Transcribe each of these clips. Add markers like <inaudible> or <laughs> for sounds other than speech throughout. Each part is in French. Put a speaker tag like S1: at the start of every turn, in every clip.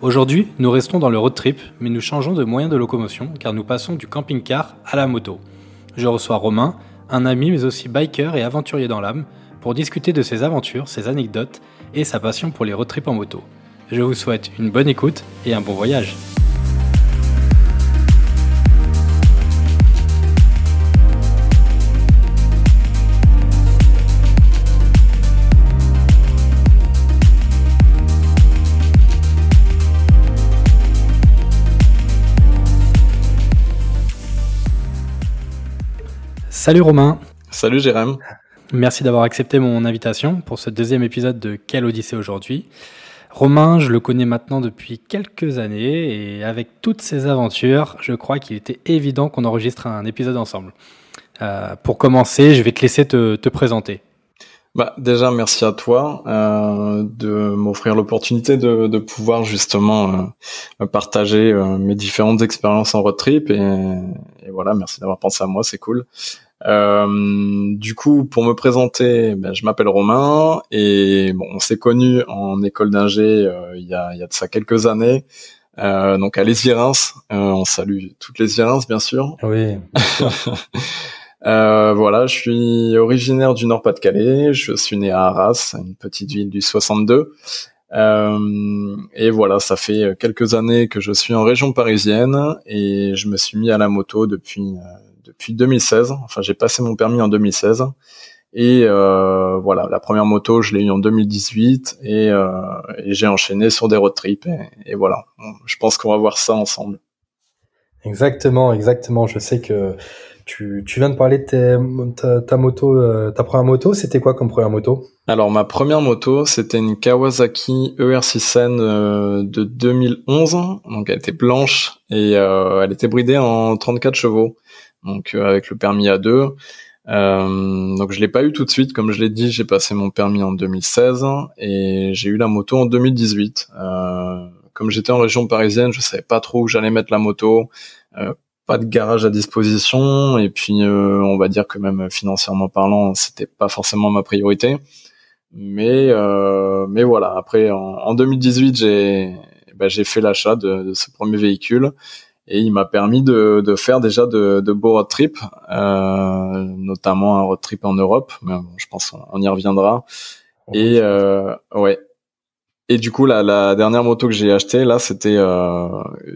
S1: Aujourd'hui, nous restons dans le road trip, mais nous changeons de moyen de locomotion car nous passons du camping-car à la moto. Je reçois Romain, un ami mais aussi biker et aventurier dans l'âme, pour discuter de ses aventures, ses anecdotes et sa passion pour les road trips en moto. Je vous souhaite une bonne écoute et un bon voyage. Salut Romain.
S2: Salut Jérém.
S1: Merci d'avoir accepté mon invitation pour ce deuxième épisode de Quelle Odyssée aujourd'hui. Romain, je le connais maintenant depuis quelques années et avec toutes ses aventures, je crois qu'il était évident qu'on enregistre un épisode ensemble. Euh, pour commencer, je vais te laisser te, te présenter.
S2: Bah, déjà, merci à toi euh, de m'offrir l'opportunité de, de, pouvoir justement euh, partager mes différentes expériences en road trip et, et voilà, merci d'avoir pensé à moi, c'est cool. Euh, du coup, pour me présenter, ben, je m'appelle Romain et bon, on s'est connus en école d'ingé euh, il, y a, il y a de ça quelques années. Euh, donc à Les Reims, euh, on salue toutes les Reims bien sûr.
S1: Oui. <laughs>
S2: voilà, je suis originaire du Nord-Pas-de-Calais. Je suis né à Arras, une petite ville du 62. Euh, et voilà, ça fait quelques années que je suis en région parisienne et je me suis mis à la moto depuis depuis 2016. Enfin, j'ai passé mon permis en 2016. Et euh, voilà, la première moto, je l'ai eu en 2018 et, euh, et j'ai enchaîné sur des road trips. Et, et voilà, je pense qu'on va voir ça ensemble.
S3: Exactement, exactement. Je sais que tu, tu viens de parler de ta, ta, moto, euh, ta première moto. C'était quoi comme première moto?
S2: Alors ma première moto, c'était une Kawasaki ER6N euh, de 2011. Donc elle était blanche et euh, elle était bridée en 34 chevaux donc euh, avec le permis A2. Euh, donc je l'ai pas eu tout de suite, comme je l'ai dit, j'ai passé mon permis en 2016 et j'ai eu la moto en 2018. Euh, comme j'étais en région parisienne, je savais pas trop où j'allais mettre la moto, euh, pas de garage à disposition et puis euh, on va dire que même financièrement parlant, c'était pas forcément ma priorité. Mais euh, mais voilà, après en, en 2018, j'ai bah, j'ai fait l'achat de, ce premier véhicule et il m'a permis de, de, faire déjà de, de beaux road trips, euh, notamment un road trip en Europe. Mais bon, je pense on y reviendra. et euh, ouais. Et du coup, la, la dernière moto que j'ai achetée là, c'était, euh,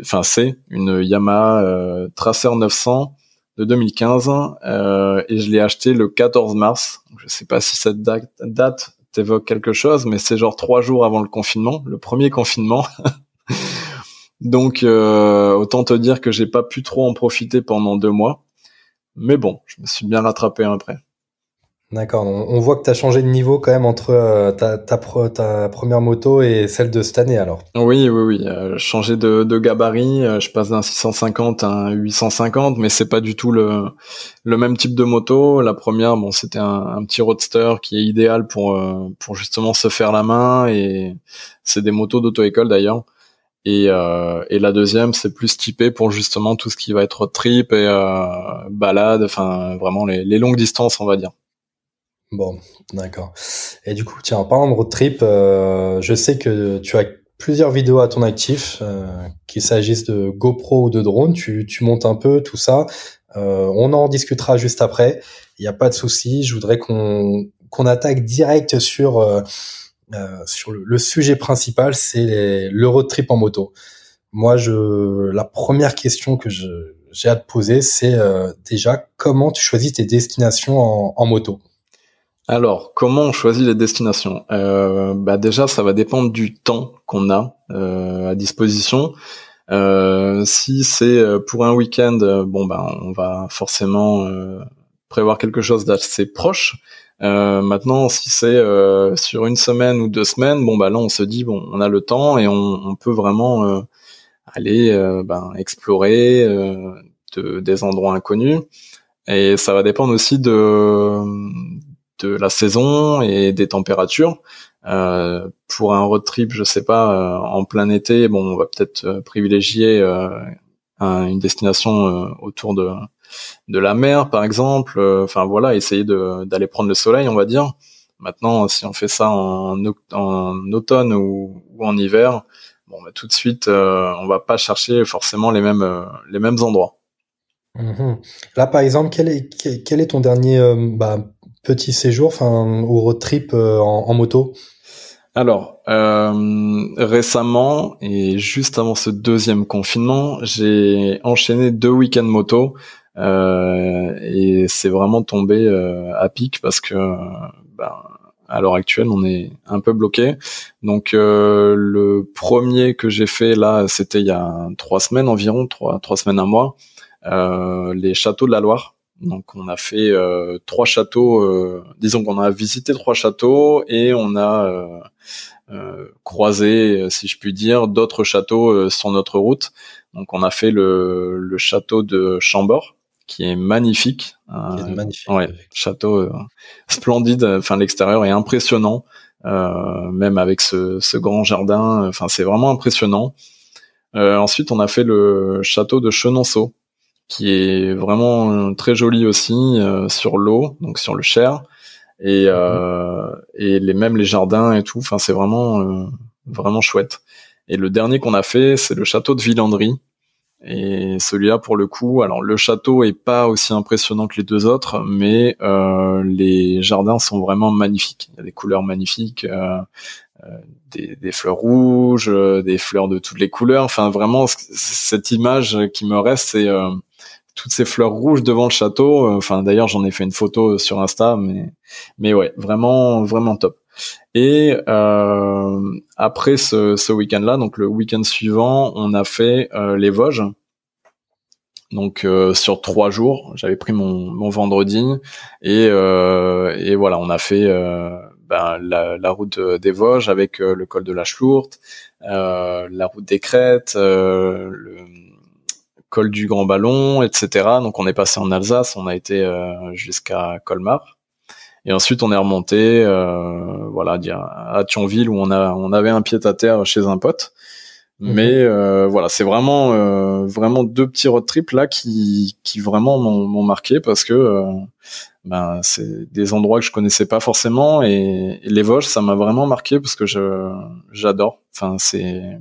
S2: enfin c'est une Yamaha euh, Tracer 900 de 2015 euh, et je l'ai acheté le 14 mars. Je sais pas si cette date, date t'évoque quelque chose, mais c'est genre trois jours avant le confinement, le premier confinement. <laughs> Donc euh, autant te dire que j'ai pas pu trop en profiter pendant deux mois. Mais bon, je me suis bien rattrapé après.
S3: D'accord. On, voit que tu as changé de niveau quand même entre euh, ta, ta, ta, première moto et celle de cette année alors.
S2: Oui, oui, oui. Euh, changé de, de gabarit. Euh, je passe d'un 650 à un 850, mais c'est pas du tout le, le même type de moto. La première, bon, c'était un, un, petit roadster qui est idéal pour, pour justement se faire la main et c'est des motos d'auto-école d'ailleurs. Et, euh, et la deuxième, c'est plus typé pour justement tout ce qui va être trip et euh, balade, enfin vraiment les, les, longues distances, on va dire.
S3: Bon, d'accord. Et du coup, tiens, en parlant de road trip, euh, je sais que tu as plusieurs vidéos à ton actif, euh, qu'il s'agisse de GoPro ou de drone, tu, tu montes un peu tout ça. Euh, on en discutera juste après. Il n'y a pas de souci. Je voudrais qu'on qu'on attaque direct sur euh, sur le, sujet principal, c'est le trip en moto. Moi, je, la première question que j'ai à te poser, c'est euh, déjà comment tu choisis tes destinations en, moto?
S2: Alors, comment on choisit les destinations? Euh, bah Déjà, ça va dépendre du temps qu'on a euh, à disposition. Euh, si c'est pour un week-end, bon ben, on va forcément prévoir quelque chose d'assez proche. Maintenant, si c'est sur une semaine ou deux semaines, bon bah là on se dit bon, on a le temps et on, on peut vraiment aller ben, explorer de, des endroits inconnus. Et ça va dépendre aussi de de la saison et des températures. Euh, pour un road trip, je sais pas, euh, en plein été, bon, on va peut-être euh, privilégier euh, une destination autour de de la mer, par exemple. Enfin voilà, essayer d'aller prendre le soleil, on va dire. Maintenant, si on fait ça en, en automne ou, ou, en hiver, bon, bah, tout de suite, on va pas chercher forcément les mêmes les mêmes endroits.
S3: Mmh Là, par exemple, quel est quel est ton dernier bah, petit séjour, enfin, ou road trip en, en moto?
S2: Alors, euh, récemment et juste avant ce deuxième confinement, j'ai enchaîné deux week-ends moto euh, et c'est vraiment tombé euh, à pic parce que ben, à l'heure actuelle, on est un peu bloqué. Donc, le premier que j'ai fait là, c'était il y a trois semaines environ, trois trois semaines à mois, les châteaux de la Loire. Donc on a fait euh, trois châteaux, euh, disons qu'on a visité trois châteaux et on a euh, croisé, si je puis dire, d'autres châteaux sur notre route. Donc on a fait le, le château de Chambord, qui est magnifique.
S3: magnifique.
S2: Ouais, château splendide. Enfin l'extérieur est impressionnant, même avec ce, ce grand jardin. Enfin c'est vraiment impressionnant. ensuite on a fait le château de Chenonceau qui est vraiment euh, très joli aussi euh, sur l'eau, donc sur le Cher, et, euh, et les jardins et tout. Enfin, c'est vraiment vraiment chouette. Et le dernier qu'on a fait, c'est le château de Villandry. Et celui-là, pour le coup, alors le château est pas aussi impressionnant que les deux autres, mais euh, les jardins sont vraiment magnifiques. Il y a des couleurs magnifiques, euh, des, des, fleurs rouges, des fleurs de toutes les couleurs. Enfin, vraiment, cette image qui me reste, c'est toutes ces fleurs rouges devant le château. Euh, enfin, d'ailleurs, j'en ai fait une photo sur Insta, mais mais ouais, vraiment vraiment top. Et euh, après ce, ce week-end-là, donc le week-end suivant, on a fait euh, les Vosges. Donc euh, sur trois jours, j'avais pris mon, mon vendredi et, euh, et voilà, on a fait ben, la, la, route des Vosges avec le col de la Chlourte, la route des Crêtes, le col du Grand Ballon, etc. Donc on est passé en Alsace, on a été euh, jusqu'à Colmar. Et ensuite, on est remonté, euh, voilà, à Thionville où on a, on avait un pied à terre chez un pote. Mhm. Mais euh, voilà, c'est vraiment, euh, vraiment deux petits road trips là qui, qui vraiment m'ont marqué parce que ben c'est des endroits que je connaissais pas forcément et, et les Vosges, ça m'a vraiment marqué parce que je, j'adore. Enfin, c'est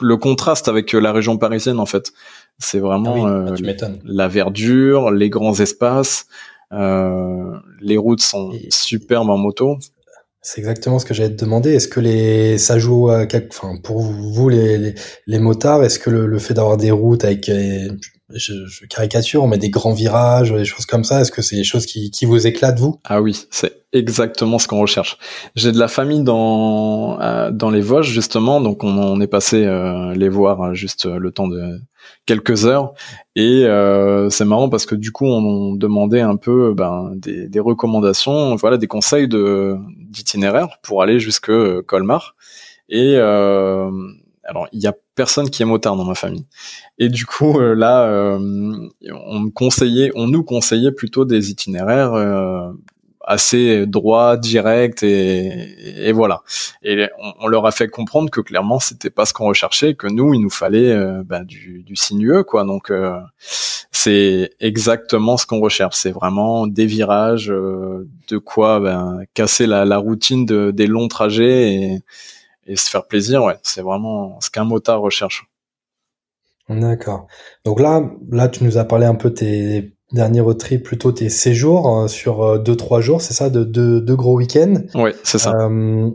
S2: le contraste avec la région parisienne en fait. C'est vraiment ah euh, bah, la verdure, les grands espaces. Euh, les routes sont superbes en moto.
S3: C'est exactement ce que j'allais te demander. Est-ce que les ça joue à enfin pour vous les les, les motards, est-ce que le, le fait d'avoir des routes avec je, je, caricature, on met des grands virages, des choses comme ça. Est-ce que c'est des choses qui, qui vous éclatent vous?
S2: Ah oui, c'est exactement ce qu'on recherche. J'ai de la famille dans euh, dans les Vosges justement, donc on, est passé euh, les voir euh, juste le temps de quelques heures et c'est marrant parce que du coup on, demandait un peu ben, des, des recommandations, voilà des conseils de d'itinéraire pour aller jusque Colmar et alors il y a personne qui est motard dans ma famille. Et du coup, euh, là, euh, on conseillait, on nous conseillait plutôt des itinéraires euh, assez droits, directs et, et voilà. Et on, leur a fait comprendre que clairement c'était pas ce qu'on recherchait, que nous il nous fallait bah, du, du sinueux quoi. Donc c'est exactement ce qu'on recherche. C'est vraiment des virages, de quoi ben, casser la, la routine de, des longs trajets et et se faire plaisir, ouais, c'est vraiment ce qu'un motard recherche.
S3: D'accord. Donc là, là, tu nous as parlé un peu tes derniers road trips, plutôt tes séjours euh, sur euh, deux trois jours, c'est ça, de deux gros week-ends.
S2: Oui, c'est ça.
S3: Euh,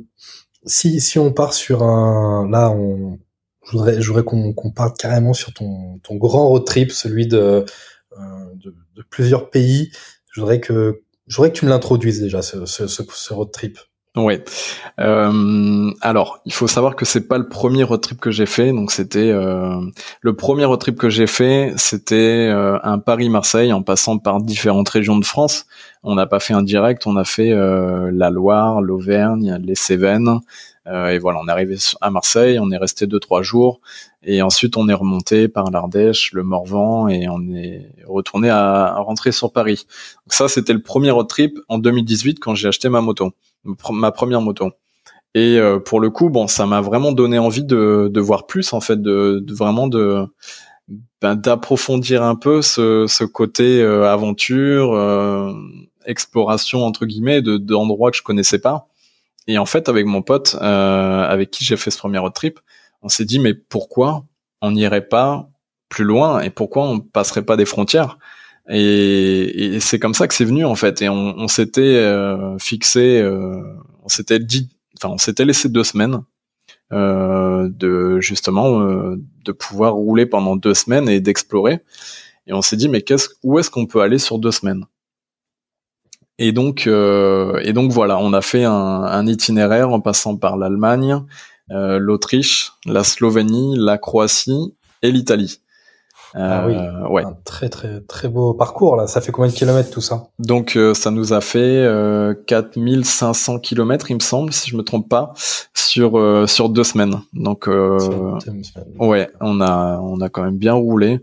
S3: si si on part sur un, là, on, je voudrais, je voudrais qu'on qu'on parte carrément sur ton ton grand road trip, celui de de, de plusieurs pays. Je voudrais que je voudrais que tu me l'introduises déjà ce, ce, ce road trip
S2: Ouais. Euh, alors, il faut savoir que c'est pas le premier road trip que j'ai fait. Donc, c'était euh, le premier road trip que j'ai fait, c'était euh, un Paris-Marseille en passant par différentes régions de France. On n'a pas fait un direct, on a fait euh, la Loire, l'Auvergne, les Cévennes. Euh, et voilà, on est arrivé à Marseille, on est resté deux trois jours, et ensuite on est remonté par l'Ardèche, le Morvan, et on est retourné à, à rentrer sur Paris. Donc ça, c'était le premier road trip en 2018 quand j'ai acheté ma moto ma première moto. Et euh, pour le coup, bon, ça m'a vraiment donné envie de, de voir plus, en fait, de, de vraiment de ben, d'approfondir un peu ce, ce côté euh, aventure, euh, exploration entre guillemets, de d'endroits que je connaissais pas. Et en fait, avec mon pote, avec qui j'ai fait ce premier road trip, on s'est dit mais pourquoi on n'irait pas plus loin et pourquoi on passerait pas des frontières? Et, c'est comme ça que c'est venu en fait. Et on, on s'était euh, fixé, euh, on s'était dit, enfin on s'était laissé deux semaines euh, de justement euh, de pouvoir rouler pendant deux semaines et d'explorer. Et on s'est dit mais qu'est-ce, où est-ce qu'on peut aller sur deux semaines? Et donc euh, et donc voilà, on a fait un, un itinéraire en passant par l'Allemagne, l'Autriche, la Slovénie, la Croatie et l'Italie.
S3: Ah oui, euh, ouais. Un très très très beau parcours là. Ça fait combien de kilomètres tout ça?
S2: Donc euh, ça nous a fait euh, 4500 kilomètres, il me semble, si je me trompe pas, sur euh, sur deux semaines. Donc ouais, on a on a quand même bien roulé.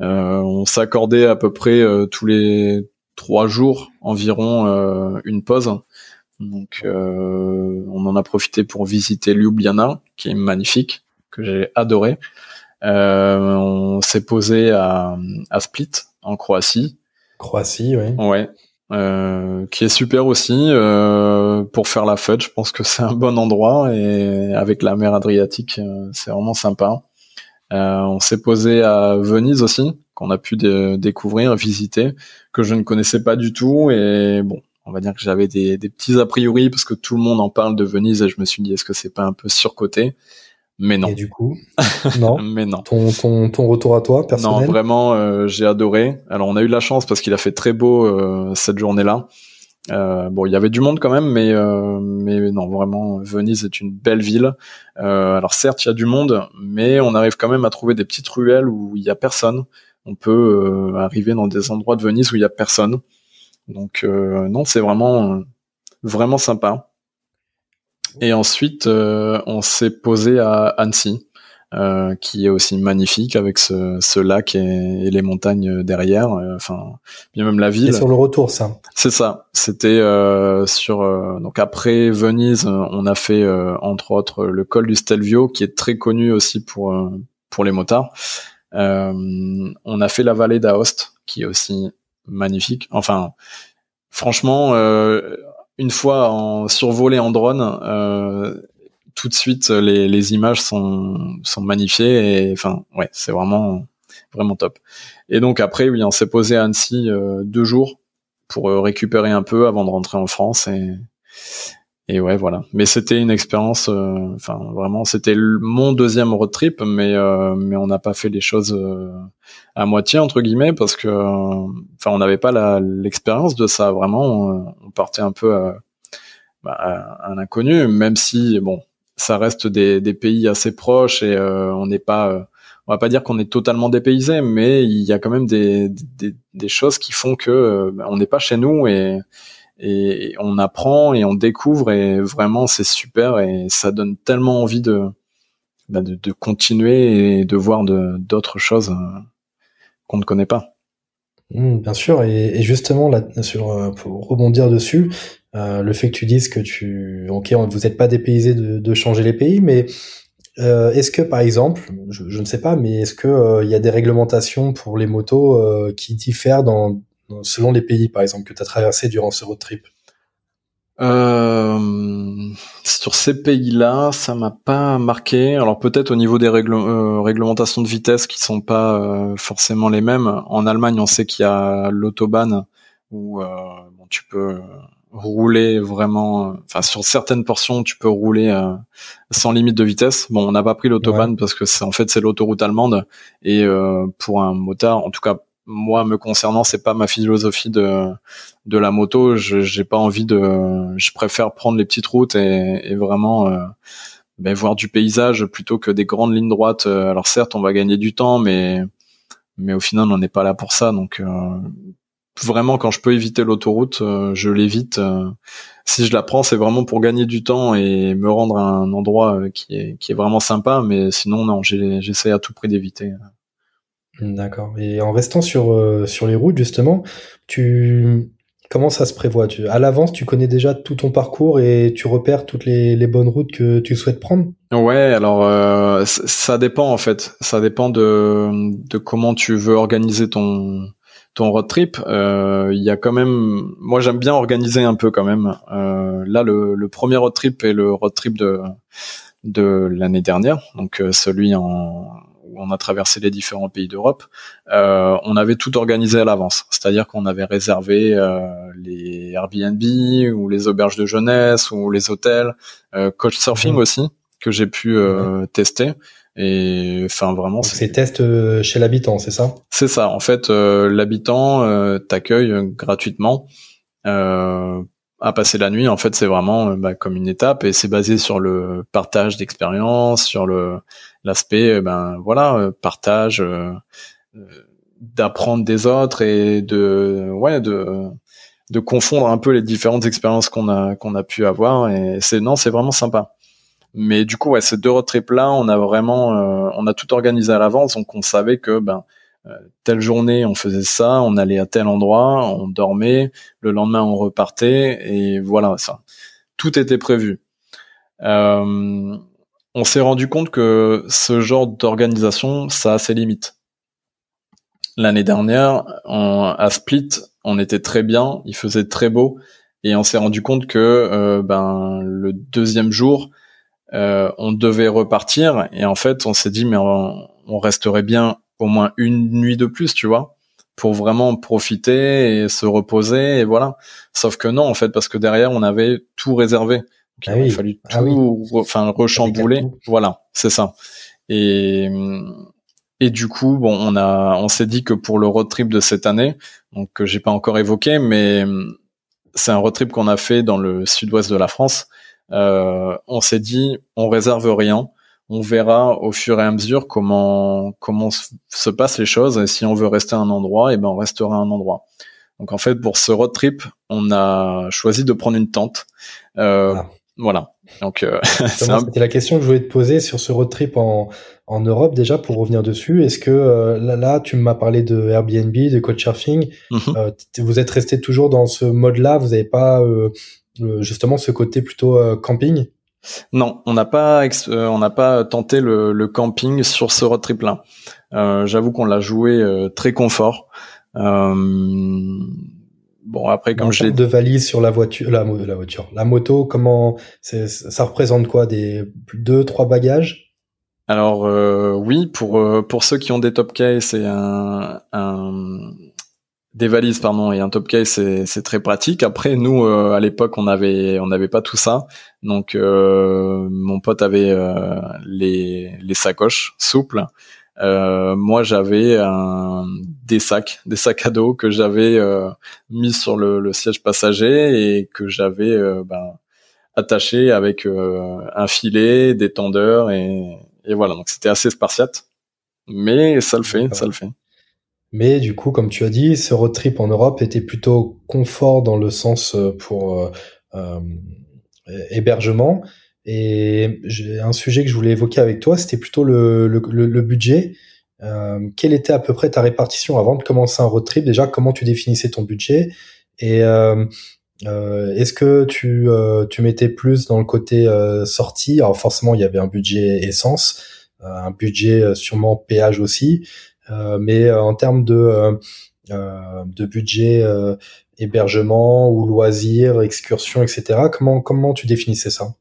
S2: on s'accordait à peu près tous les trois jours environ une pause. Donc on en a profité pour visiter Ljubljana, qui est magnifique, que j'ai adoré. Euh, on s'est posé à, à Split, en Croatie.
S3: Croatie, oui.
S2: Ouais. Euh, qui est super aussi euh, pour faire la fête. Je pense que c'est un bon endroit et avec la mer Adriatique, euh, c'est vraiment sympa. Euh, on s'est posé à Venise aussi, qu'on a pu découvrir, visiter, que je ne connaissais pas du tout et bon, on va dire que j'avais des, des, petits a priori parce que tout le monde en parle de Venise et je me suis dit est-ce que c'est pas un peu surcoté? Mais non.
S3: Et du coup, <laughs> non.
S2: mais non.
S3: Ton, ton, ton retour à toi, personnel?
S2: Non, vraiment, euh, j'ai adoré. Alors, on a eu la chance parce qu'il a fait très beau euh, cette journée-là. Euh, bon, il y avait du monde quand même, mais euh, mais non, vraiment, Venise est une belle ville. Euh, alors certes, il y a du monde, mais on arrive quand même à trouver des petites ruelles où il y a personne. On peut arriver dans des endroits de Venise où il y a personne. Donc non, c'est vraiment vraiment sympa. Et ensuite, euh, on s'est posé à Annecy, euh, qui est aussi magnifique avec ce, ce lac et, les montagnes derrière. Euh, enfin, bien même la ville.
S3: C'est sur le retour, ça.
S2: C'est ça. C'était sur donc après Venise, on a fait entre autres le col du Stelvio, qui est très connu aussi pour pour les motards. On a fait la vallée d'Aoste, qui est aussi magnifique. Enfin, franchement, euh, une fois en survolé en drone, euh, tout de suite les, les images sont, sont magnifiées et enfin ouais c'est vraiment vraiment top. Et donc après oui on s'est posé à Annecy euh, deux jours pour euh, récupérer un peu avant de rentrer en France et et ouais voilà. Mais c'était une expérience euh, enfin vraiment c'était mon deuxième road trip mais euh, mais on n'a pas fait les choses euh, à moitié entre guillemets parce que enfin on n'avait pas l'expérience de ça. Vraiment on, partait un peu à, bah, à, un inconnu même si bon ça reste des, pays assez proches et on n'est pas on va pas dire qu'on est totalement dépaysé mais il y a quand même des choses qui font que bah, on n'est pas chez nous et et on apprend et on découvre et vraiment c'est super et ça donne tellement envie de bah, de, de, continuer et de voir d'autres choses euh, qu'on ne connaît pas.
S3: Mmh, bien sûr et, justement là sur euh, pour rebondir dessus euh, le fait que tu dises que tu ok vous n'êtes pas dépaysé de, de, changer les pays mais est-ce que par exemple je, je, ne sais pas mais est-ce que il y a des réglementations pour les motos qui diffèrent dans selon les pays, par exemple, que tu as traversé durant ce road trip
S2: euh, sur ces pays-là, ça m'a pas marqué. Alors peut-être au niveau des euh, réglementations de vitesse qui sont pas euh, forcément les mêmes. En Allemagne, on sait qu'il y a l'autobahn où bon, tu peux rouler vraiment. Enfin, sur certaines portions, tu peux rouler sans limite de vitesse. Bon, on n'a pas pris l'autobahn parce que c'est en fait c'est l'autoroute allemande et pour un motard, en tout cas moi me concernant c'est pas ma philosophie de de la moto. Je j'ai pas envie de je préfère prendre les petites routes et, vraiment euh, ben, voir du paysage plutôt que des grandes lignes droites. Euh, alors certes on va gagner du temps mais mais au final on n'est pas là pour ça. Donc euh, vraiment quand je peux éviter l'autoroute je l'évite. Si je la prends c'est vraiment pour gagner du temps et me rendre à un endroit qui est qui est vraiment sympa. Mais sinon non j'essaie à tout prix d'éviter
S3: D'accord. Et en restant sur, euh, sur les routes, justement, tu comment ça se prévoit? Tu, À l'avance, tu connais déjà tout ton parcours et tu repères toutes les, les bonnes routes que tu souhaites prendre?
S2: Ouais, alors euh, ça dépend en fait. Ça dépend de, de comment tu veux organiser ton ton road trip. Euh, il y a quand même, moi j'aime bien organiser un peu quand même. là, le, le premier road trip est le road trip de de l'année dernière, donc celui en on a traversé les différents pays d'Europe, euh, on avait tout organisé à l'avance. C'est-à-dire qu'on avait réservé euh, les Airbnb ou les auberges de jeunesse ou les hôtels, euh, coach surfing aussi que j'ai pu tester. Et enfin vraiment,
S3: c'est test chez l'habitant, c'est ça?
S2: C'est ça. En fait, l'habitant t'accueille gratuitement à passer la nuit, en fait, c'est vraiment euh, bah, comme une étape et c'est basé sur le partage d'expérience, sur le l'aspect, euh, ben voilà, euh, partage, d'apprendre des autres et de ouais de de confondre un peu les différentes expériences qu'on a qu'on a pu avoir et c'est non, c'est vraiment sympa. Mais du coup, ouais, ces deux road trips là, on a vraiment, on a tout organisé à l'avance, donc on savait que ben euh, telle journée on faisait ça, on allait à tel endroit, on dormait, le lendemain on repartait et voilà ça. Tout était prévu. Euh, on s'est rendu compte que ce genre d'organisation, ça a ses limites. L'année dernière, à Split, on était très bien, il faisait très beau, et on s'est rendu compte que euh, ben le deuxième jour, on devait repartir, et en fait, on s'est dit mais on resterait bien au moins une nuit de plus, tu vois, pour vraiment profiter et se reposer et voilà. Sauf que non, en fait, parce que derrière on avait tout réservé.
S3: Ah il
S2: a fallu ah tout, enfin rechambouler. Voilà, c'est ça. Et et du coup, bon, on a, on s'est dit que pour le road trip de cette année, donc que j'ai pas encore évoqué, mais c'est un road trip qu'on a fait dans le sud-ouest de la France. Euh, on s'est dit, on réserve rien on verra au fur et à mesure comment comment se passent les choses. Et si on veut rester à un endroit et eh ben on restera à un endroit. Donc en fait pour ce road trip on a choisi de prendre une tente. Euh, voilà. Donc euh, <laughs>
S3: c'était la question que je voulais te poser sur ce road trip en en Europe déjà pour revenir dessus. Est-ce que euh, là, là, tu m'as parlé de Airbnb de Couchsurfing. Mm vous êtes resté toujours dans ce mode là vous n'avez pas justement ce côté plutôt camping?
S2: Non, on n'a pas euh, on n'a pas tenté le, camping sur ce road trip là. Euh, j'avoue qu'on l'a joué euh, très confort. bon après comme j'ai
S3: de valises sur la voiture, la, la voiture, la moto, comment ça représente quoi des deux trois bagages?
S2: Alors oui pour pour ceux qui ont des top case c'est un, un des valises pardon et un top case c'est très pratique. Après nous euh, à l'époque on avait on n'avait pas tout ça. Donc euh, mon pote avait euh, les les sacoches souples. Moi j'avais des sacs des sacs à dos que j'avais mis sur le, le, siège passager et que j'avais ben, attaché avec un filet des tendeurs et, et voilà. Donc c'était assez spartiate. Mais ça le fait ça le fait
S3: mais du coup, comme tu as dit, ce road trip en Europe était plutôt confort dans le sens euh, pour euh, euh, hébergement. Et un sujet que je voulais évoquer avec toi, c'était plutôt le, le, le, budget. Euh, quelle était à peu près ta répartition avant de commencer un road trip? Déjà, comment tu définissais ton budget? Et euh, euh, est-ce que tu, tu mettais plus dans le côté sortie? Alors forcément, il y avait un budget essence, un budget sûrement péage aussi. Euh, mais euh, en termes de, euh, de budget hébergement ou loisirs, excursions, etc., comment, comment tu définissais ça?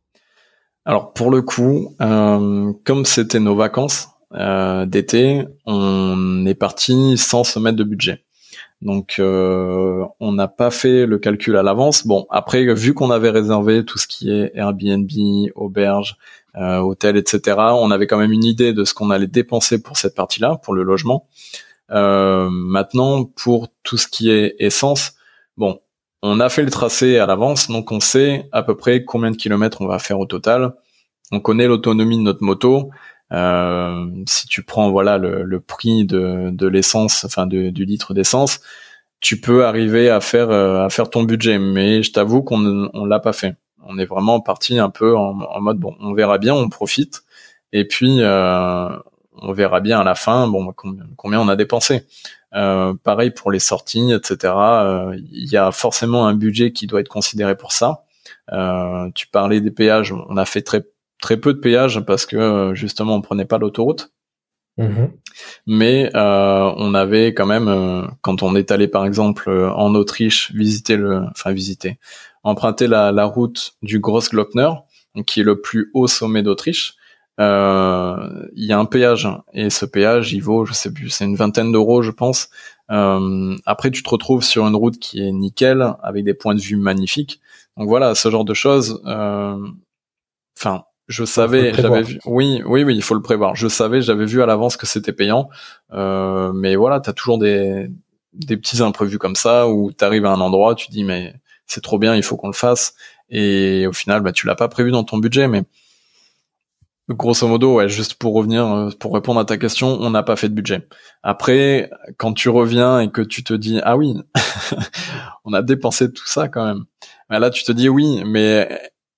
S2: Alors pour le coup, comme c'était nos vacances d'été, on est parti sans se mettre de budget. Donc on n'a pas fait le calcul à l'avance. Bon après vu qu'on avait réservé tout ce qui est Airbnb, auberge, euh, hôtel, etc. On avait quand même une idée de ce qu'on allait dépenser pour cette partie-là, pour le logement. maintenant, pour tout ce qui est essence, bon, on a fait le tracé à l'avance, donc on sait à peu près combien de kilomètres on va faire au total. On connaît l'autonomie de notre moto. Euh, si tu prends voilà le, prix de, l'essence, enfin du litre d'essence, tu peux arriver à faire euh, à faire ton budget. Mais je t'avoue qu'on on l'a pas fait. On est vraiment parti un peu en, mode bon, on verra bien, on profite, et puis euh, on verra bien à la fin bon combien on a dépensé. Euh, pareil pour les sorties, etc. Euh, il y a forcément un budget qui doit être considéré pour ça. Euh, tu parlais des péages, on a fait très très peu de péages parce que justement on prenait pas l'autoroute. Mm-hmm. Mais on avait quand même, quand on est allé par exemple en Autriche visiter le, enfin visiter, emprunter la, la route du Grossglockner, qui est le plus haut sommet d'Autriche. Euh, il y a un péage et ce péage il vaut je sais plus c'est une vingtaine d'euros je pense. Euh, après tu te retrouves sur une route qui est nickel avec des points de vue magnifiques. Donc voilà ce genre de choses euh, enfin je savais j'avais vu oui oui oui il faut le prévoir. Je savais j'avais vu à l'avance que c'était payant. Mais voilà t'as toujours des des petits imprévus comme ça où t'arrives à un endroit tu dis mais c'est trop bien il faut qu'on le fasse et au final bah tu l'as pas prévu dans ton budget mais Grosso modo, ouais, juste pour revenir, euh, pour répondre à ta question, on n'a pas fait de budget. Après, quand tu reviens et que tu te dis, ah oui, <laughs> on a dépensé tout ça quand même. Mais là, tu te dis oui, mais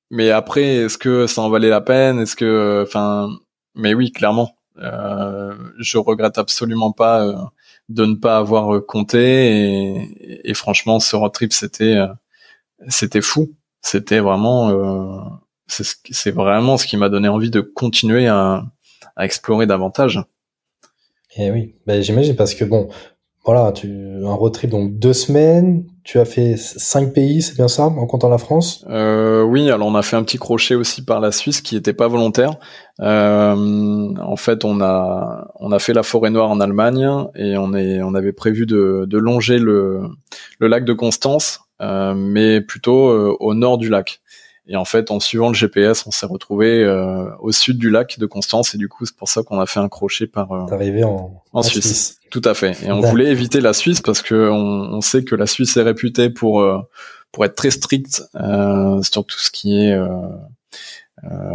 S2: mais après, est-ce que ça en valait la peine? Est-ce que, enfin, mais oui, clairement, euh, je regrette absolument pas euh, de ne pas avoir compté et, et franchement, ce road trip, c'était euh, c'était fou. C'était vraiment c'est vraiment ce qui m'a donné envie de continuer à, à explorer davantage.
S3: Et eh oui, ben, j'imagine parce que bon, voilà, tu un road trip donc deux semaines, tu as fait cinq pays, c'est bien ça, en comptant la France?
S2: Euh, Oui, alors on a fait un petit crochet aussi par la Suisse qui n'était pas volontaire. Euh, en fait, on a on a fait la forêt noire en Allemagne et on est on avait prévu de, de longer le le lac de Constance, euh, mais plutôt euh, au nord du lac. Et en fait, en suivant le GPS, on s'est retrouvé euh, au sud du lac de Constance et du coup, c'est pour ça qu'on a fait un crochet par euh,
S3: arrivé en,
S2: en, Suisse. Tout à fait. Et on voulait éviter la Suisse parce que on, on, sait que la Suisse est réputée pour euh, pour être très stricte euh, sur tout ce qui est euh,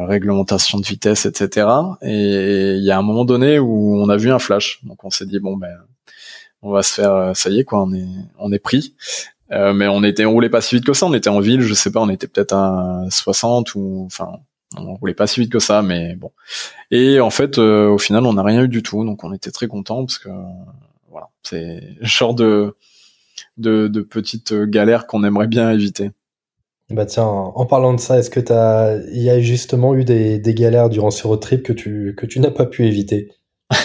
S2: réglementation de vitesse, etc. Et il y a un moment donné où on a vu un flash, donc on s'est dit bon ben on va se faire, ça y est quoi, on est on est pris. Euh, mais on était, on roulait pas si vite que ça. On était en ville, je sais pas, on était peut-être à 60 ou, enfin, on roulait pas si vite que ça, mais bon. Et en fait, euh, au final, on n'a rien eu du tout, donc on était très content parce que voilà, c'est le genre de, de, de petites galères qu'on aimerait bien éviter.
S3: Bah tiens, en parlant de ça, est-ce que t'as, il y a justement eu des, des galères durant ce road trip que tu que tu n'as pas pu éviter? <laughs>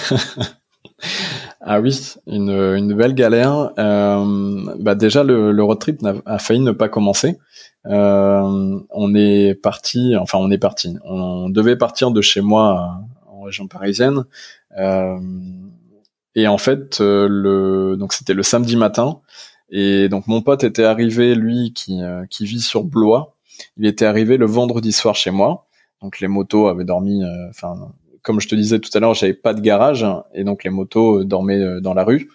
S2: Ah oui, une, une belle galère. Euh, bah déjà, le, le, road trip a, failli ne pas commencer. Euh, on est parti, enfin on est parti. On devait partir de chez moi en région parisienne. Euh, et en fait, euh, le donc c'était le samedi matin. Et donc mon pote était arrivé, lui qui, euh, qui vit sur Blois. Il était arrivé le vendredi soir chez moi. Donc les motos avaient dormi, euh, enfin comme je te disais tout à l'heure, j'avais pas de garage et donc les motos euh, dormaient euh, dans la rue.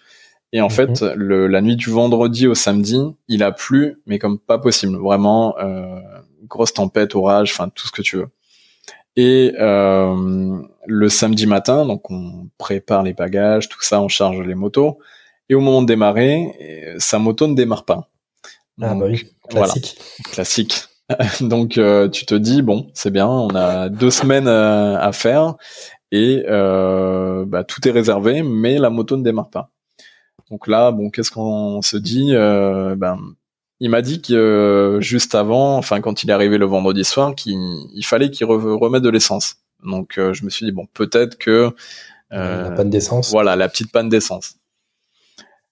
S2: Et en mhm. fait, le, la nuit du vendredi au samedi, il a plu, mais comme pas possible. Vraiment, euh, grosse tempête, orage, enfin tout ce que tu veux. Et euh, le samedi matin, donc on prépare les bagages, tout ça, on charge les motos. Et au moment de démarrer, sa moto ne démarre pas.
S3: ah bah oui, classique.
S2: classique. <laughs> Donc euh, tu te dis bon, c'est bien, on a deux semaines euh, à faire et euh, bah, tout est réservé, mais la moto ne démarre pas. Donc là, bon, qu'est-ce qu'on se dit Ben, il m'a dit que juste avant, enfin quand il est arrivé le vendredi soir, qu'il fallait qu'il remette de l'essence. Donc je me suis dit bon, peut-être que
S3: la panne d'essence.
S2: Voilà, la petite panne d'essence.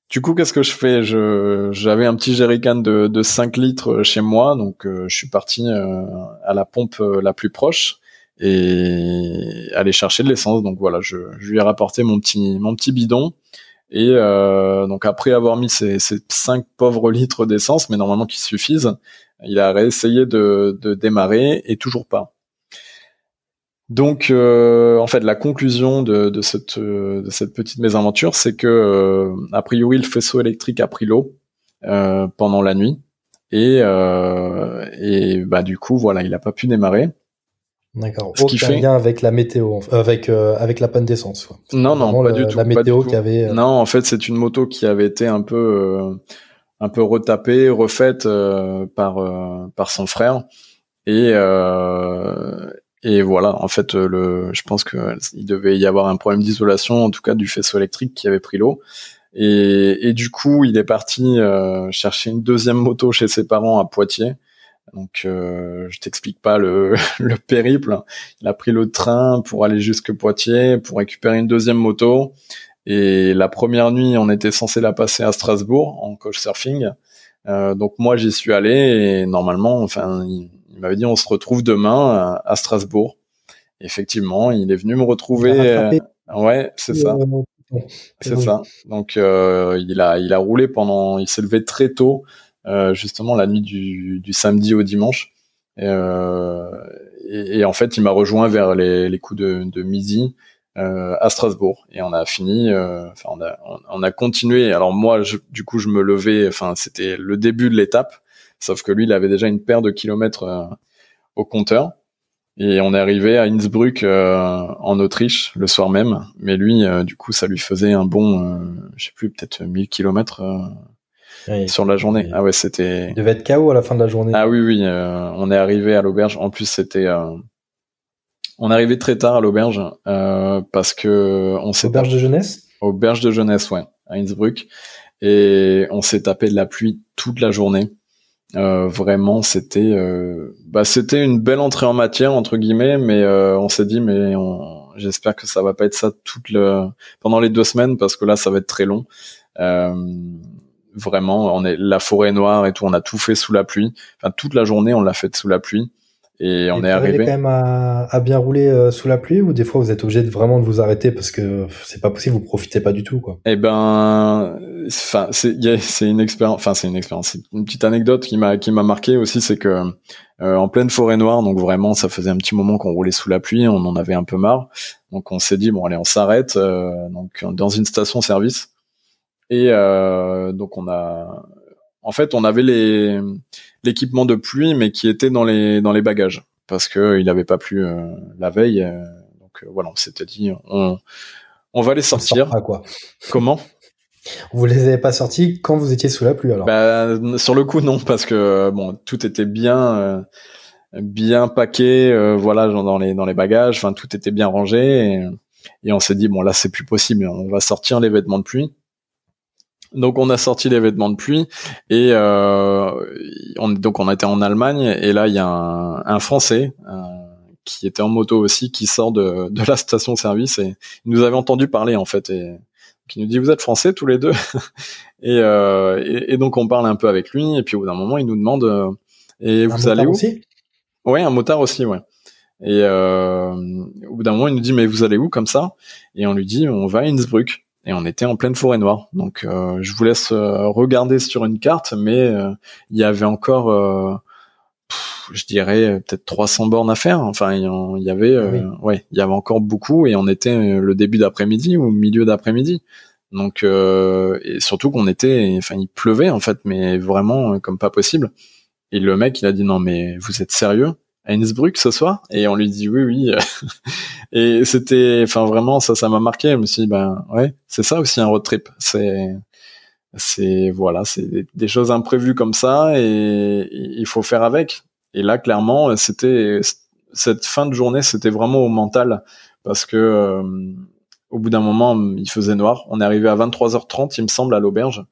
S2: Du coup, qu'est-ce que je fais? J'avais un petit jerrycan de, de 5 litres chez moi, donc euh, je suis parti euh, à la pompe euh, la plus proche et aller chercher de l'essence. Donc voilà, je, lui ai rapporté mon petit mon petit bidon et donc après avoir mis ces, ces 5 pauvres litres d'essence, mais normalement qui suffisent, il a réessayé de démarrer et toujours pas. Donc, en fait, la conclusion de, de, cette, de cette petite mésaventure, c'est que a priori le faisceau électrique a pris l'eau pendant la nuit et et bah du coup voilà, il a pas pu démarrer.
S3: D'accord. Aucun lien avec la météo, avec euh, avec la panne d'essence.
S2: Non, non, pas du tout.
S3: La météo qui avait.
S2: Euh, non, en fait, c'est une moto qui avait été un peu euh, un peu retapée, refaite par par son frère et et voilà. En fait, le, je pense que il devait y avoir un problème d'isolation, en tout cas du faisceau électrique qui avait pris l'eau. Et, et du coup, il est parti chercher une deuxième moto chez ses parents à Poitiers. Donc, euh, je t'explique pas le, <laughs> le, périple. Il a pris le train pour aller jusque Poitiers, pour récupérer une deuxième moto. Et la première nuit, on était censé la passer à Strasbourg en coach surfing. Euh, donc moi, j'y suis allé et normalement, enfin, m'avait dit on se retrouve demain à, Strasbourg. effectivement, il est venu me retrouver. Euh, ouais, c'est ça. C'est ça. Donc euh, il a il a roulé pendant. Il s'est levé très tôt. Euh, justement la nuit du, du, samedi au dimanche. Et, euh, et, et en fait, il m'a rejoint vers les, les coups de, de midi euh, à Strasbourg et on a fini. Enfin, on a on a continué. Alors moi, je, du coup, je me levais. Enfin, c'était le début de l'étape. Sauf que lui, il avait déjà une paire de kilomètres au compteur. Et on est arrivé à Innsbruck euh, en Autriche le soir même. Mais lui, euh, du coup, ça lui faisait un bon, euh, je sais plus, peut-être 1000 kilomètres sur la journée. Ah ouais, c'était.
S3: Il devait être KO à la fin de la journée.
S2: Ah oui, oui. Euh, on est arrivé à l'auberge. En plus, c'était. Euh... On est arrivé très tard à l'auberge euh, parce que on s'est.
S3: Auberge de jeunesse?
S2: Auberge de jeunesse, ouais, à Innsbruck, et on s'est tapé de la pluie toute la journée. Euh, vraiment, c'était, euh, bah, c'était une belle entrée en matière entre guillemets, mais euh, on s'est dit, mais on... j'espère que ça va pas être ça toute le pendant les deux semaines parce que là, ça va être très long. Vraiment, on est la forêt noire et tout, on a tout fait sous la pluie. Enfin, toute la journée, on l'a fait sous la pluie. Et on est arrivé.
S3: quand même à, à bien rouler euh, sous la pluie ou des fois vous êtes obligé de vraiment de vous arrêter parce que c'est pas possible, vous profitez pas du tout quoi?
S2: Eh ben, enfin c'est une expérience, enfin c'est une expérience, une petite anecdote qui m'a qui m'a marqué aussi, c'est que euh, en pleine forêt noire, donc vraiment ça faisait un petit moment qu'on roulait sous la pluie, on en avait un peu marre, donc on s'est dit bon allez on s'arrête, euh, donc dans une station service et euh, donc on a, en fait, on avait les l'équipement de pluie, mais qui était dans les dans les bagages parce que il n'avait pas plu euh, la veille. Euh, donc voilà, on s'était dit on on va les sortir.
S3: quoi
S2: Comment?
S3: Vous les avez pas sortis quand vous étiez sous la pluie alors?
S2: Bah, Sur le coup non, parce que bon, tout était bien bien paqué, voilà, dans les dans les bagages. Enfin, tout était bien rangé et, et on s'est dit bon là c'est plus possible, on va sortir les vêtements de pluie. Donc on a sorti les vêtements de pluie et euh, on, donc on était en Allemagne et là il y a un, un Français euh, qui était en moto aussi qui sort de, de la station-service et il nous avait entendu parler en fait et qui nous dit vous êtes français tous les deux <laughs> et, euh, et, donc on parle un peu avec lui et puis au bout d'un moment il nous demande euh, et vous allez où
S3: aussi?
S2: Ouais un motard aussi ouais. Et euh, au bout d'un moment il nous dit mais vous allez où comme ça? Et on lui dit on va à Innsbruck et on était en pleine forêt noire. Donc euh, je vous laisse euh, regarder sur une carte, mais euh, il y avait encore, je dirais peut-être 300 bornes à faire. Enfin il y, avait, ouais, il y avait encore beaucoup et on était le début d'après-midi ou milieu d'après-midi. Donc et surtout qu'on était, enfin il pleuvait en fait, mais vraiment comme pas possible. Et le mec il a dit non mais vous êtes sérieux? À Innsbruck ce soir et on lui dit oui oui. <laughs> Et c'était enfin vraiment ça ça m'a marqué. Je me suis dit ben ouais c'est ça aussi un road trip. C'est c'est voilà c'est des, choses imprévues comme ça et, il faut faire avec. Et là clairement c'était cette fin de journée c'était vraiment au mental parce que euh, au bout d'un moment il faisait noir. On est arrivé à 23h30 il me semble à l'auberge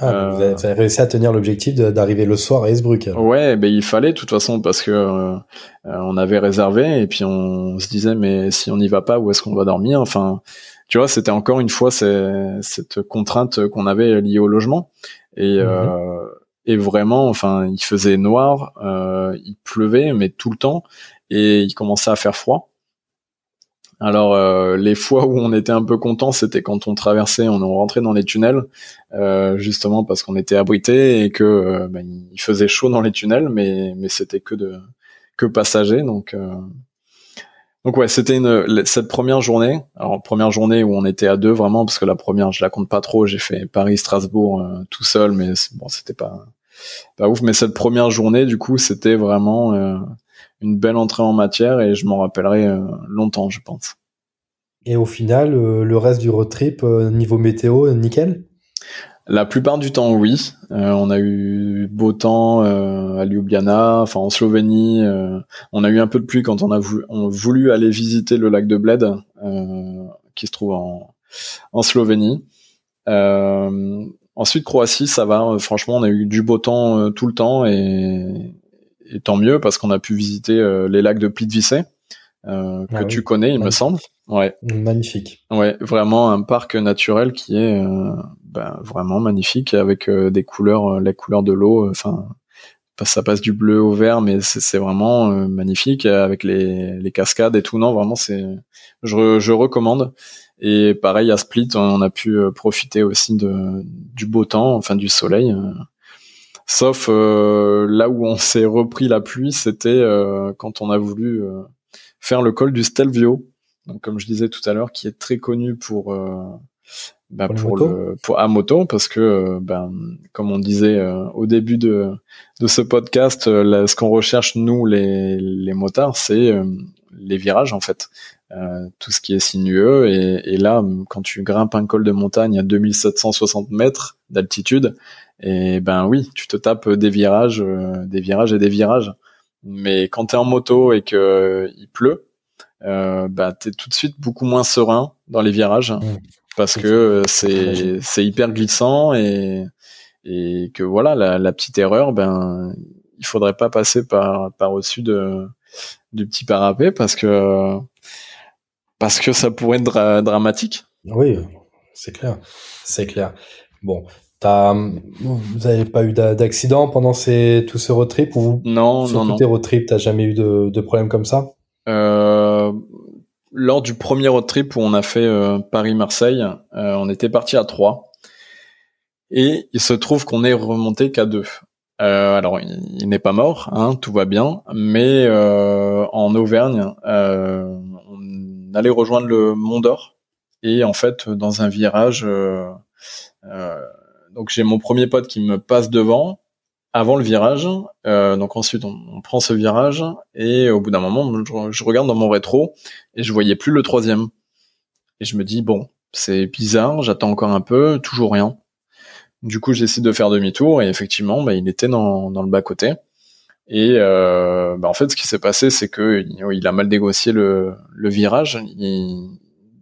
S3: ah, vous, avez, réussi à tenir l'objectif d'arriver le soir à Esbruck.
S2: Ouais, ben il fallait de toute façon parce que euh, on avait réservé et puis on se disait mais si on n'y va pas où est-ce qu'on va dormir? Enfin, tu vois, c'était encore une fois cette contrainte qu'on avait liée au logement et mhm. euh, et vraiment, enfin, il faisait noir, euh, il pleuvait mais tout le temps et il commençait à faire froid. Alors euh, les fois où on était un peu content, c'était quand on traversait, on rentrait dans les tunnels, euh, justement parce qu'on était abrité et que euh, ben, il faisait chaud dans les tunnels, mais mais c'était que de que passager, donc Donc ouais, c'était une cette première journée. Alors première journée où on était à deux vraiment parce que la première je la compte pas trop. J'ai fait Paris Strasbourg tout seul, mais bon c'était pas pas ouf. Mais cette première journée du coup c'était vraiment une belle entrée en matière et je m'en rappellerai euh, longtemps, je pense.
S3: Et au final, le reste du road trip niveau météo, nickel?
S2: La plupart du temps, oui. Euh, on a eu beau temps euh, à Ljubljana, enfin en Slovénie. Euh, on a eu un peu de pluie quand on a voulu, aller visiter le lac de Bled, qui se trouve en, en Slovénie. ensuite, Croatie, ça va. Franchement, on a eu du beau temps tout le temps et, et tant mieux parce qu'on a pu visiter les lacs de Plitvice. Euh, que ah tu connais, il me semble.
S3: Ouais. Magnifique.
S2: Ouais, vraiment un parc naturel qui est euh, ben, vraiment magnifique avec euh, des couleurs, les couleurs de l'eau. Enfin, ça passe du bleu au vert, mais c'est vraiment magnifique avec les, les cascades et tout. Non, vraiment, c'est, je, je recommande. Et pareil à Split, on a pu profiter aussi de du beau temps, enfin du soleil. Sauf là où on s'est repris la pluie, c'était quand on a voulu faire le col du Stelvio, donc comme je disais tout à l'heure, qui est très connu pour euh, bah, pour, le pour à moto parce que euh, ben comme on disait euh, au début de de ce podcast, ce qu'on recherche nous les les motards, c'est les virages en fait. tout ce qui est sinueux. Et, et, là quand tu grimpes un col de montagne à 2760 mètres d'altitude et ben oui tu te tapes des virages des virages et des virages mais quand tu es en moto et que euh, il pleut, euh, bah t'es tout de suite beaucoup moins serein dans les virages mmh. parce que euh, c'est c'est hyper glissant et et que voilà la, la, petite erreur ben il faudrait pas passer par par au-dessus de du petit parapet parce que parce que ça pourrait être dramatique.
S3: Oui, c'est clair, c'est clair. Bon, vous avez pas eu d'accident pendant ces, tout ce road trip ou
S2: Non,
S3: sur
S2: non,
S3: tous tes road trips, t'as jamais eu de, de problème comme ça?
S2: Euh, Lors du premier road trip où on a fait euh, Paris-Marseille, euh, on était parti à 3 et il se trouve qu'on est remonté qu'à 2. Euh, alors, il, n'est pas mort, hein, tout va bien, mais euh, en Auvergne, on allait rejoindre le Mont d'Or. Et en fait, dans un virage, euh, donc j'ai mon premier pote qui me passe devant avant le virage. Euh, donc ensuite on, prend ce virage et au bout d'un moment je, regarde dans mon rétro et je voyais plus le troisième. Et je me dis bon c'est bizarre, j'attends encore un peu, toujours rien. Du coup j'essaie de faire demi-tour et effectivement bah, il était dans, le bas côté. Et euh, bah, en fait ce qui s'est passé c'est que il, a mal négocié le, virage.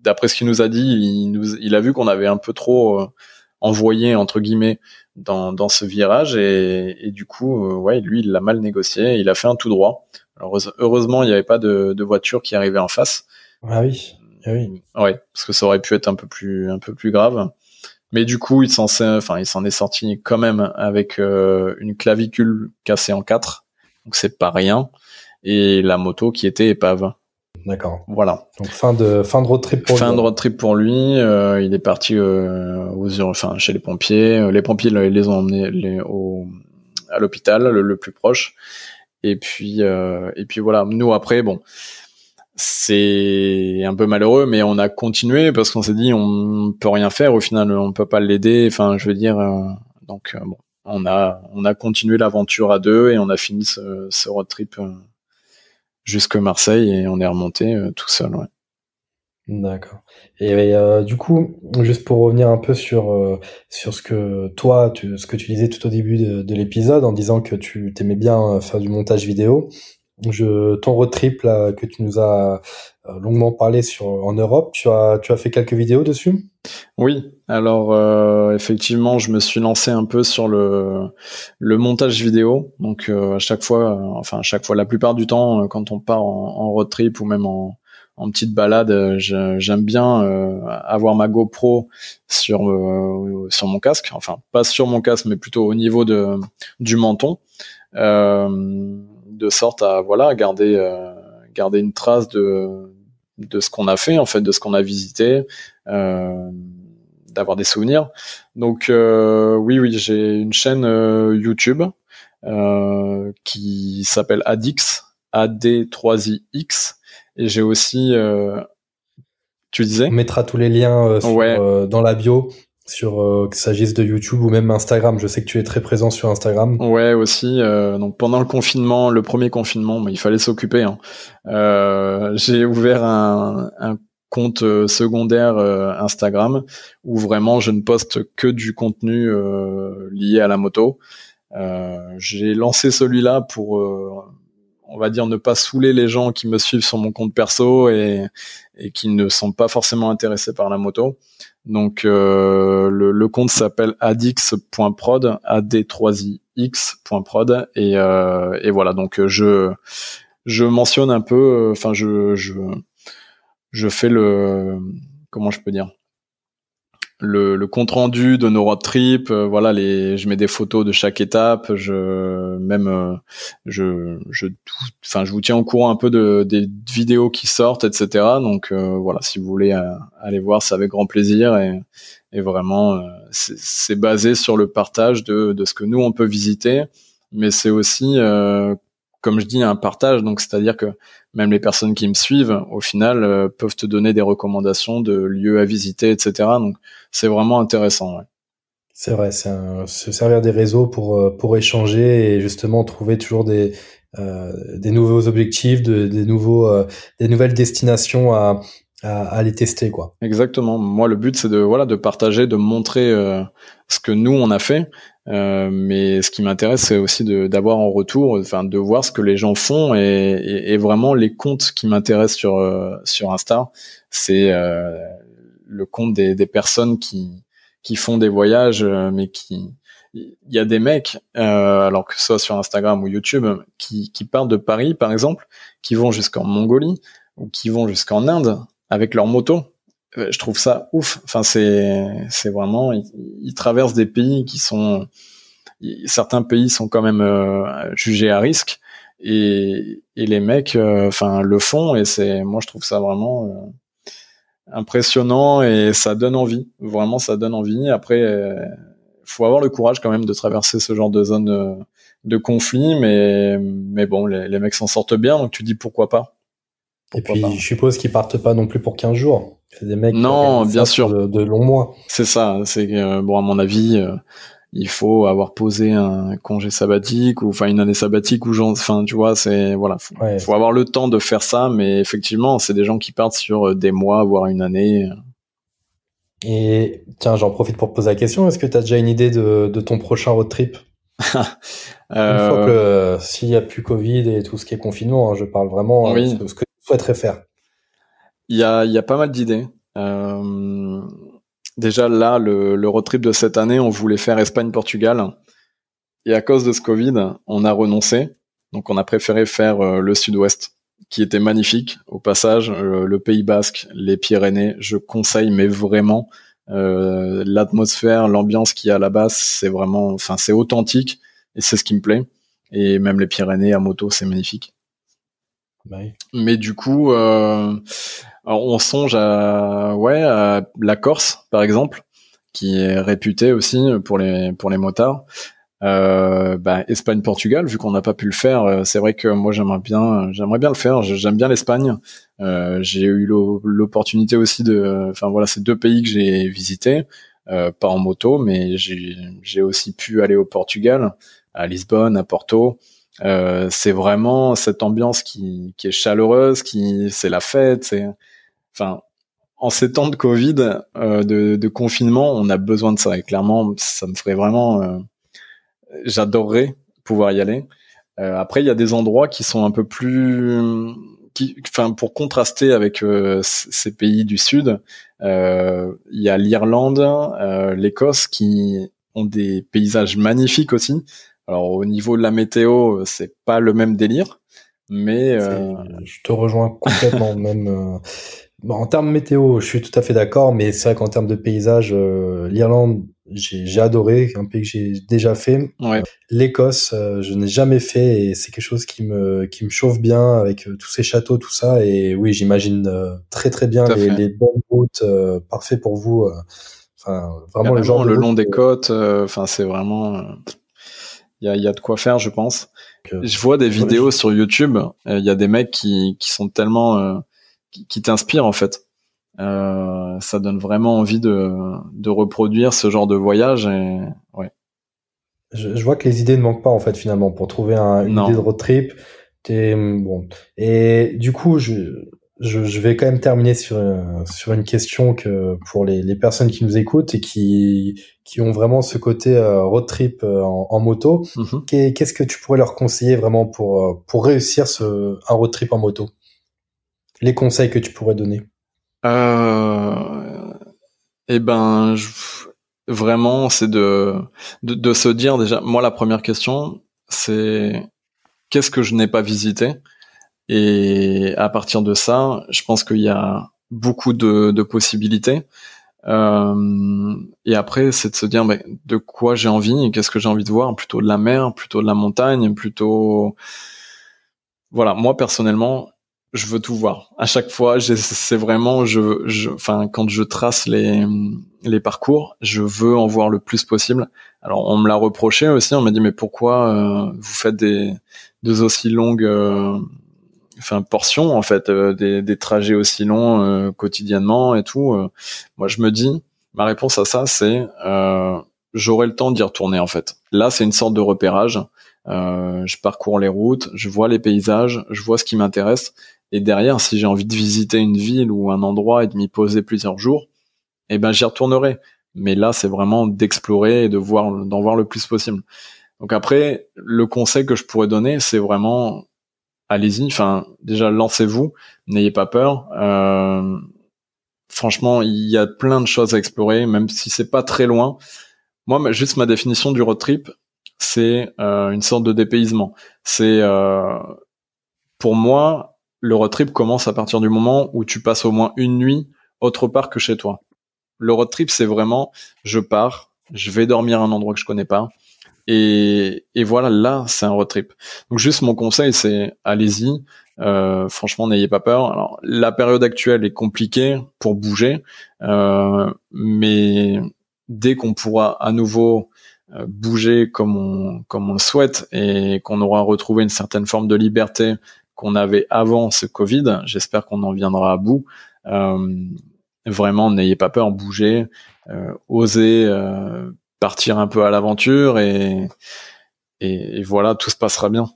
S2: D'après ce qu'il nous a dit, il a vu qu'on avait un peu trop euh, envoyé entre guillemets dans, dans ce virage et, et du coup euh, ouais lui il l'a mal négocié il a fait un tout droit. Alors heureusement il n'y avait pas de, de, voiture qui arrivait en face.
S3: Ah oui. Ah oui.
S2: Ouais parce que ça aurait pu être un peu plus un peu plus grave. Mais du coup il s'en enfin il s'en est sorti quand même avec euh, une clavicule cassée en quatre. Donc c'est pas rien. Et la moto qui était épave
S3: D'accord.
S2: Voilà.
S3: Donc fin de fin de road trip pour
S2: fin de road trip pour lui. Euh, il est parti euh, aux enfin chez les pompiers. Euh, les pompiers les ont emmenés les, au, à l'hôpital le, plus proche. Et puis euh, et puis voilà. Nous après bon c'est un peu malheureux, mais on a continué parce qu'on s'est dit on peut rien faire. Au final, on peut pas l'aider. Enfin, je veux dire, donc bon, on a on a continué l'aventure à deux et on a fini ce, ce road trip jusque Marseille et on est remonté euh, tout seul. Ouais.
S3: D'accord. Et euh, du coup, juste pour revenir un peu sur euh, sur ce que toi, tu, ce que tu disais tout au début de, de l'épisode, en disant que tu t'aimais bien faire du montage vidéo, je, ton road trip là, que tu nous as euh, longuement parlé sur en Europe, tu as tu as fait quelques vidéos dessus?
S2: Oui, alors euh, effectivement, je me suis lancé un peu sur le montage vidéo. Donc euh, à chaque fois, enfin à chaque fois, la plupart du temps, quand on part en, road trip ou même en petite balade, j'aime bien avoir ma GoPro sur sur mon casque, enfin pas sur mon casque, mais plutôt au niveau de du menton. Euh, de sorte à voilà garder euh, garder une trace de de ce qu'on a fait en fait, de ce qu'on a visité, euh, d'avoir des souvenirs. Donc euh, oui oui j'ai une chaîne YouTube qui s'appelle Adix AD3IX Et j'ai aussi, tu disais?
S3: On mettra tous les liens dans la bio sur euh, qu'il s'agisse de YouTube ou même Instagram. Je sais que tu es très présent sur Instagram.
S2: Ouais, aussi. Euh, donc pendant le confinement, le premier confinement, mais il fallait s'occuper. Hein. Euh, j'ai ouvert un, un compte euh, secondaire euh, Instagram où vraiment je ne poste que du contenu lié à la moto. j'ai lancé celui-là pour on va dire ne pas saouler les gens qui me suivent sur mon compte perso et, et qui ne sont pas forcément intéressés par la moto. Donc euh, le, le, compte s'appelle adix.prod, ad3ix.prod et, euh, et voilà donc je je mentionne un peu, enfin je je je fais le comment je peux dire le, compte rendu de nos road trips, euh, voilà, les, je mets des photos de chaque étape, je même euh, je je enfin je vous tiens au courant un peu de des vidéos qui sortent, etc. Donc euh, voilà, si vous voulez aller voir, c'est avec grand plaisir et, vraiment c'est basé sur le partage de ce que nous on peut visiter, mais c'est aussi comme je dis un partage, donc c'est-à-dire que même les personnes qui me suivent, au final, euh, peuvent te donner des recommandations de lieux à visiter, etc. Donc, c'est vraiment intéressant.
S3: C'est vrai, c'est se servir des réseaux pour euh, pour échanger et justement trouver toujours des euh, des nouveaux objectifs, de, des nouveaux euh, des nouvelles destinations à, à, à les tester quoi.
S2: Exactement. Moi, le but c'est de voilà de partager, de montrer ce que nous on a fait euh, mais ce qui m'intéresse, c'est aussi d'avoir en retour, enfin, de voir ce que les gens font et, et, vraiment les comptes qui m'intéressent sur euh, sur Insta, c'est euh, le compte des, des, personnes qui qui font des voyages, euh, mais qui il y a des mecs, alors que ce soit sur Instagram ou YouTube, qui, qui partent de Paris, par exemple, qui vont jusqu'en Mongolie ou qui vont jusqu'en Inde avec leur moto euh, je trouve ça ouf. Enfin, c'est c'est vraiment ils, traversent des pays qui sont certains pays sont quand même euh, jugés à risque et, et les mecs euh, enfin le font et c'est moi je trouve ça vraiment impressionnant et ça donne envie. Vraiment ça donne envie. Après faut avoir le courage quand même de traverser ce genre de zone de conflit mais mais bon les, les mecs s'en sortent bien donc tu dis pourquoi pas.
S3: Et puis je suppose qu'ils partent pas non plus pour 15 jours.
S2: C'est des mecs non, bien sûr,
S3: de, longs mois.
S2: C'est ça. C'est euh, bon à mon avis, euh, il faut avoir posé un congé sabbatique ou enfin une année sabbatique ou genre, enfin tu vois, c'est voilà, faut, faut avoir le temps de faire ça. Mais effectivement, c'est des gens qui partent sur euh, des mois, voire une année.
S3: Et tiens, j'en profite pour te poser la question. Est-ce que tu as déjà une idée de, de ton prochain road trip? <laughs> Une fois que s'il y a plus Covid et tout ce qui est confinement, hein, je parle vraiment de ce que souhaiterais faire.
S2: Il y a, y a pas mal d'idées. Euh, déjà là, le, le road trip de cette année, on voulait faire Espagne-Portugal. Et à cause de ce Covid, on a renoncé. Donc on a préféré faire euh, le sud-ouest, qui était magnifique. Au passage, euh, le Pays Basque, les Pyrénées, je conseille, mais vraiment, euh, l'atmosphère, l'ambiance qu'il y a là-bas, c'est vraiment, enfin c'est authentique et c'est ce qui me plaît. Et même les Pyrénées à moto, c'est magnifique. Bah mais du coup, euh, on songe à ouais à la Corse par exemple, qui est réputée aussi pour les pour les motards. Euh, bah, Espagne Portugal vu qu'on n'a pas pu le faire euh, c'est vrai que moi j'aimerais bien j'aimerais bien le faire. J'aime bien l'Espagne. Euh, j'ai eu l'opportunité aussi de enfin voilà c'est deux pays que j'ai visités euh, pas en moto mais j'ai aussi pu aller au Portugal à Lisbonne à Porto euh, c'est vraiment cette ambiance qui, qui est chaleureuse qui c'est la fête c'est enfin, en ces temps de Covid, euh, de, de, confinement, on a besoin de ça. Et clairement, ça me ferait vraiment, euh, j'adorerais pouvoir y aller. Euh, après, il y a des endroits qui sont un peu plus, qui, enfin, pour contraster avec euh, ces pays du Sud, il y a l'Irlande, l'Écosse qui ont des paysages magnifiques aussi. Alors au niveau de la météo, c'est pas le même délire, mais
S3: je te rejoins complètement. <laughs> même en termes météo, je suis tout à fait d'accord, mais c'est vrai qu'en termes de paysage, euh, l'Irlande, j'ai adoré, un pays que j'ai déjà fait. L'Écosse, euh, je n'ai jamais fait et c'est quelque chose qui me qui me chauffe bien avec euh, tous ces châteaux, tout ça. Et oui, j'imagine très très bien les, les, bonnes routes, parfait pour vous. Enfin,
S2: vraiment le genre le long des côtes. Enfin, c'est vraiment il y a, y a, de quoi faire, je pense. je vois des vidéos sur YouTube. Il y a des mecs qui, qui sont tellement qui, qui t'inspirent en fait. Euh, ça donne vraiment envie de, de reproduire ce genre de voyage. Et, ouais.
S3: Je, je, vois que les idées ne manquent pas en fait finalement pour trouver un, une idée de road trip. bon. Et du coup, je, je, je, vais quand même terminer sur, sur une question que pour les, les personnes qui nous écoutent et qui, qui ont vraiment ce côté euh, road trip euh, en, en moto. Mhm. Qu'est-ce que tu pourrais leur conseiller vraiment pour, pour réussir ce, un road trip en moto? Les conseils que tu pourrais donner
S2: euh, Eh ben, je, vraiment, c'est de, de, de se dire déjà. Moi, la première question, c'est qu'est-ce que je n'ai pas visité? Et à partir de ça, je pense qu'il y a beaucoup de, de possibilités. Euh, et après, c'est de se dire ben, de quoi j'ai envie, qu'est-ce que j'ai envie de voir, plutôt de la mer, plutôt de la montagne, plutôt. Voilà, moi personnellement, je veux tout voir. À chaque fois, c'est vraiment, je, je, enfin, quand je trace les, les parcours, je veux en voir le plus possible. Alors, on me l'a reproché aussi. On m'a dit, mais pourquoi euh, vous faites des, des aussi longues, euh, enfin, portions en fait, euh, des, des trajets aussi longs quotidiennement et tout. moi, je me dis, ma réponse à ça, c'est, j'aurai le temps d'y retourner en fait. Là, c'est une sorte de repérage. je parcours les routes, je vois les paysages, je vois ce qui m'intéresse et derrière, si j'ai envie de visiter une ville ou un endroit et de m'y poser plusieurs jours, eh ben j'y retournerai. Mais là, c'est vraiment d'explorer et de voir, d'en voir le plus possible. Donc après, le conseil que je pourrais donner, c'est vraiment allez-y. Enfin, déjà lancez-vous, n'ayez pas peur. Euh, franchement, il y a plein de choses à explorer, même si c'est pas très loin. Moi, juste ma définition du road trip, c'est euh, une sorte de dépaysement. C'est euh, pour moi le road trip commence à partir du moment où tu passes au moins une nuit autre part que chez toi. Le road trip, c'est vraiment, je pars, je vais dormir à un endroit que je connais pas, et, voilà, là, c'est un road trip. Donc juste mon conseil, c'est allez-y. Euh, franchement, n'ayez pas peur. Alors la période actuelle est compliquée pour bouger, euh, mais dès qu'on pourra à nouveau euh, bouger comme on comme on le souhaite et qu'on aura retrouvé une certaine forme de liberté qu'on avait avant ce Covid. J'espère qu'on en viendra à bout. Euh, vraiment, n'ayez pas peur, bougez, euh, osez euh, partir un peu à l'aventure et, et, voilà, tout se passera bien.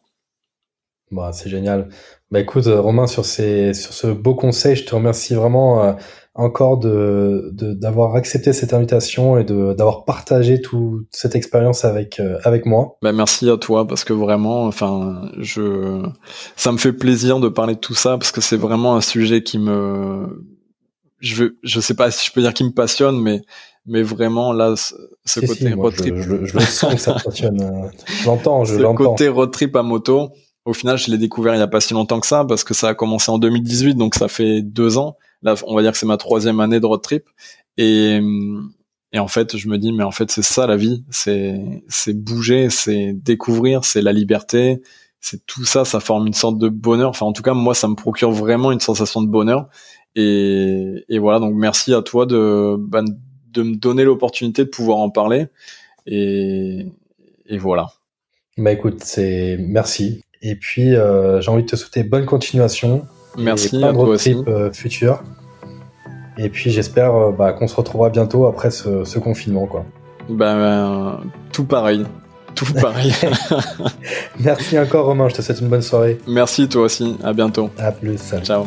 S3: Bah, c'est génial. Bah écoute, Romain, sur ces, sur ce beau conseil, je te remercie vraiment encore de d'avoir accepté cette invitation et de d'avoir partagé toute cette expérience avec euh, avec moi.
S2: Bah merci à toi parce que vraiment enfin je ça me fait plaisir de parler de tout ça parce que c'est vraiment un sujet qui me je veux je sais pas si je peux dire qui me passionne mais mais vraiment là ce côté road trip
S3: je, je, sens que ça passionne euh, j'entends je
S2: l'entends ce côté road trip à moto au final je l'ai découvert il y a pas si longtemps que ça parce que ça a commencé en 2018 donc ça fait deux ans Là, on va dire que c'est ma troisième année de road trip. Et, et en fait, je me dis, mais en fait, c'est ça la vie. C'est, c'est bouger, c'est découvrir, c'est la liberté. C'est tout ça, ça forme une sorte de bonheur. Enfin, en tout cas, moi, ça me procure vraiment une sensation de bonheur. Et, et voilà, donc merci à toi de, bah, de me donner l'opportunité de pouvoir en parler. Et, et voilà.
S3: Bah écoute, c'est merci. Et puis, euh, j'ai envie de te souhaiter bonne continuation.
S2: Merci à toi aussi.
S3: Euh, futur. Et puis j'espère euh, bah, qu'on se retrouvera bientôt après ce, confinement. Quoi.
S2: Ben, tout pareil. Tout pareil. <laughs>
S3: Merci encore Romain, je te souhaite une bonne soirée.
S2: Merci toi aussi, à bientôt.
S3: À plus.
S2: Ciao.